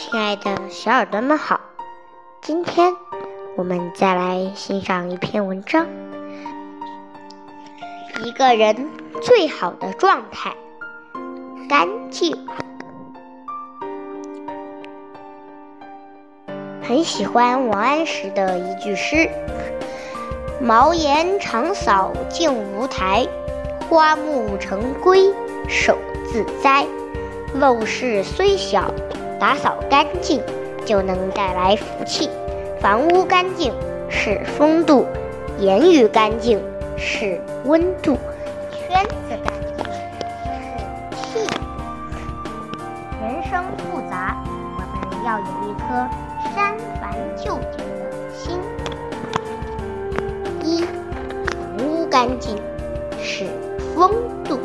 亲爱的小耳朵们好，今天我们再来欣赏一篇文章。一个人最好的状态，干净。很喜欢王安石的一句诗：“茅檐长扫净无苔，花木成规手自栽。陋室虽小。”打扫干净就能带来福气，房屋干净是风度，言语干净是温度，圈子干净是气度。人生复杂，我们要有一颗删繁就简的心。一，房屋干净是风度。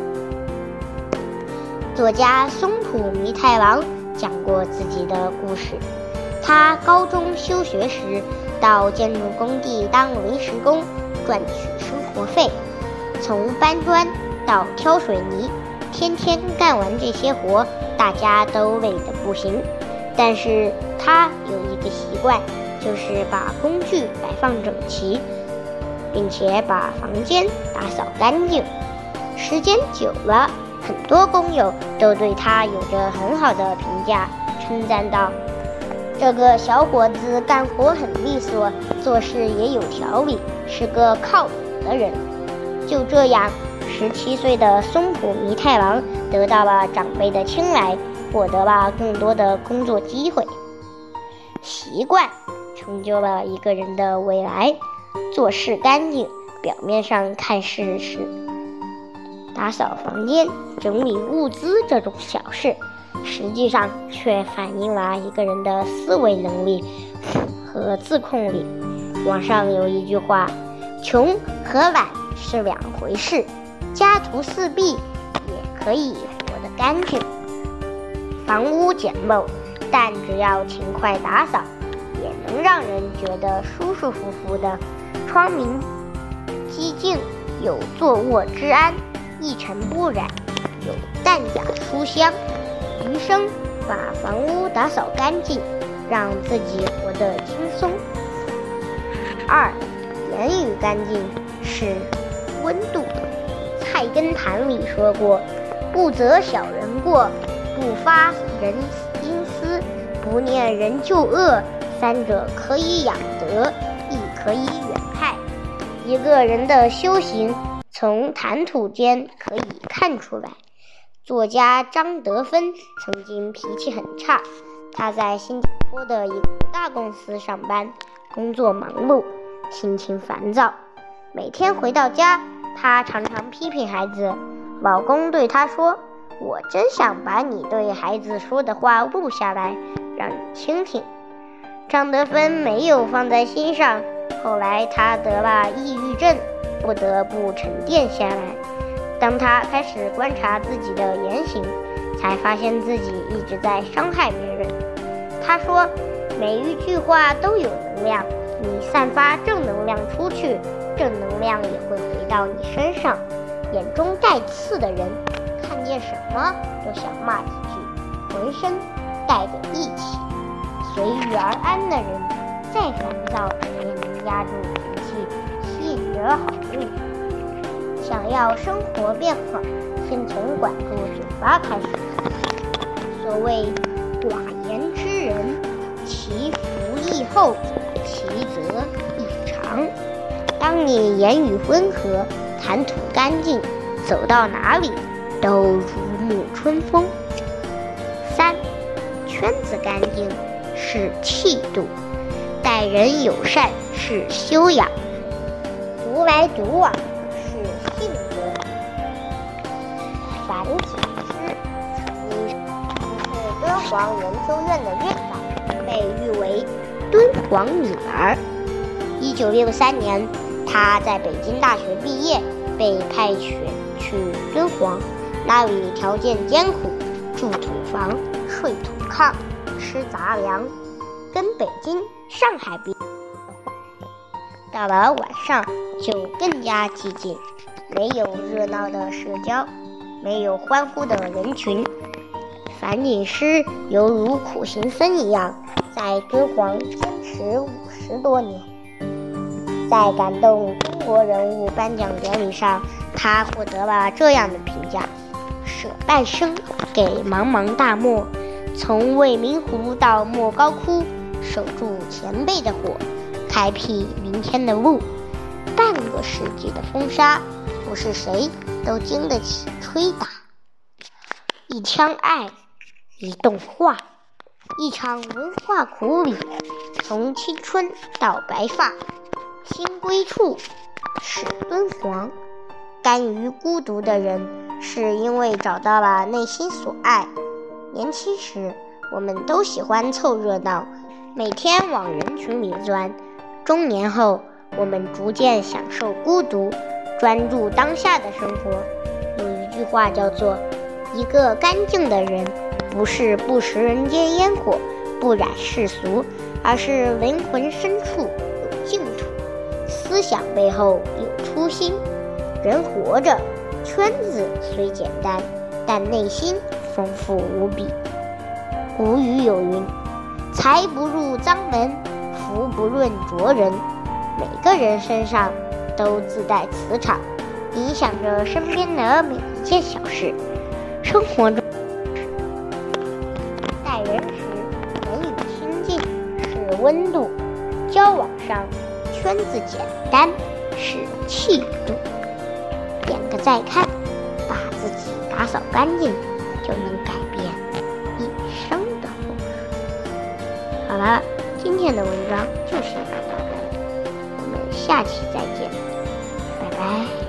作家松浦弥太郎。讲过自己的故事。他高中休学时，到建筑工地当临时工，赚取生活费。从搬砖到挑水泥，天天干完这些活，大家都累得不行。但是他有一个习惯，就是把工具摆放整齐，并且把房间打扫干净。时间久了。很多工友都对他有着很好的评价，称赞道：“这个小伙子干活很利索，做事也有条理，是个靠谱的人。”就这样，十七岁的松浦弥太郎得到了长辈的青睐，获得了更多的工作机会。习惯成就了一个人的未来。做事干净，表面上看似是。打扫房间、整理物资这种小事，实际上却反映了一个人的思维能力和自控力。网上有一句话：“穷和懒是两回事，家徒四壁也可以活得干净。”房屋简陋，但只要勤快打扫，也能让人觉得舒舒服服的。窗明几净，有坐卧之安。一尘不染，有淡雅书香。余生把房屋打扫干净，让自己活得轻松。二，言语干净是温度。《菜根谭》里说过：“不责小人过，不发人阴私，不念人旧恶，三者可以养德，亦可以远害。”一个人的修行。从谈吐间可以看出来，作家张德芬曾经脾气很差。他在新加坡的一个大公司上班，工作忙碌，心情烦躁。每天回到家，他常常批评孩子。老公对他说：“我真想把你对孩子说的话录下来，让你听听。”张德芬没有放在心上。后来他得了抑郁症。不得不沉淀下来。当他开始观察自己的言行，才发现自己一直在伤害别人。他说：“每一句话都有能量，你散发正能量出去，正能量也会回到你身上。眼中带刺的人，看见什么都想骂几句，浑身带着戾气。随遇而安的人，再烦躁也能压住。”好运，想要生活变好，先从管住嘴巴开始。所谓寡言之人，其福亦厚，其泽亦长。当你言语温和，谈吐干净，走到哪里都如沐春风。三，圈子干净是气度，待人友善是修养。独来独往是性格。樊锦诗曾经是敦煌研究院的院长，被誉为“敦煌女儿”。一九六三年，她在北京大学毕业，被派遣去敦煌，那里条件艰苦，住土房，睡土炕，吃杂粮，跟北京、上海比。到了晚上就更加寂静，没有热闹的社交，没有欢呼的人群，樊锦诗犹如苦行僧一样，在敦煌坚持五十多年。在感动中国人物颁奖典礼上，他获得了这样的评价：“舍半生给茫茫大漠，从未名湖到莫高窟，守住前辈的火，开辟明天的路。半个世纪的风沙，不是谁都经得起吹打。一腔爱，一动画，一场文化苦旅，从青春到白发。”心归处是敦煌，甘于孤独的人，是因为找到了内心所爱。年轻时，我们都喜欢凑热闹，每天往人群里钻；中年后，我们逐渐享受孤独，专注当下的生活。有一句话叫做：“一个干净的人，不是不食人间烟火，不染世俗，而是灵魂深处有净土。”思想背后有初心，人活着，圈子虽简单，但内心丰富无比。古语有云：“财不入脏门，福不润浊人。”每个人身上都自带磁场，影响着身边的每一件小事。生活中，待人时能与亲近是温度，交往上。圈子简单是气度，点个再看，把自己打扫干净，就能改变一生的风水。好了，今天的文章就先到这里我们下期再见拜拜。